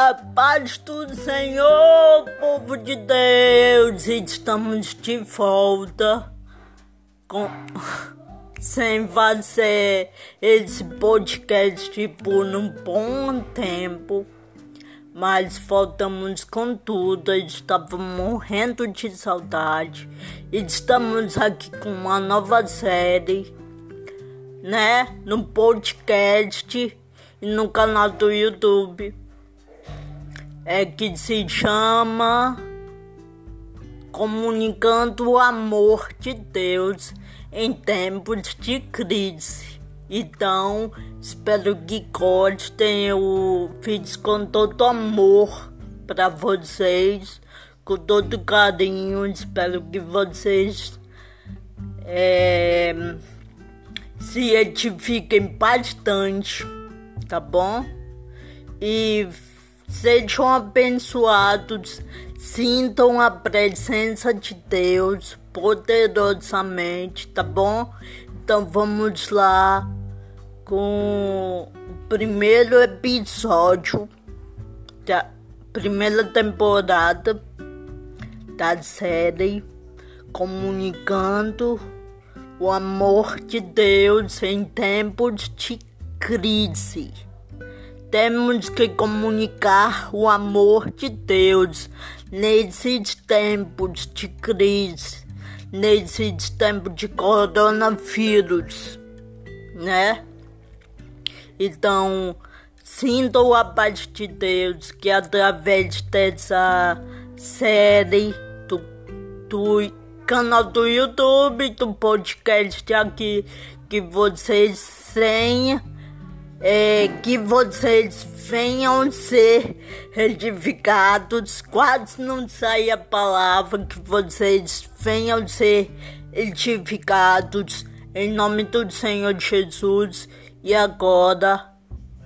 A paz do Senhor, povo de Deus, estamos de volta com sem fazer esse podcast por um bom tempo, mas voltamos com tudo. Estava morrendo de saudade. Estamos aqui com uma nova série, né? No podcast e no canal do YouTube é que se chama Comunicando o Amor de Deus em Tempos de Crise. Então, espero que gostem. Eu fiz com todo amor para vocês, com todo carinho. Espero que vocês é, se edifiquem bastante, tá bom? E Sejam abençoados, sintam a presença de Deus poderosamente, tá bom? Então vamos lá com o primeiro episódio da primeira temporada da série Comunicando o amor de Deus em tempos de crise. Temos que comunicar o amor de Deus nesses tempos de crise, nesses tempos de coronavírus, né? Então, sinto a paz de Deus que através dessa série do, do canal do YouTube, do podcast aqui, que vocês tenham é, que vocês venham ser edificados. Quase não sai a palavra que vocês venham ser edificados em nome do Senhor Jesus. E agora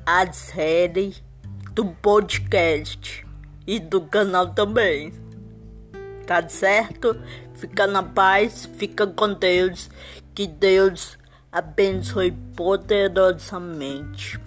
a série do podcast e do canal também. Tá certo? Fica na paz, fica com Deus. Que Deus abençoe poderosamente.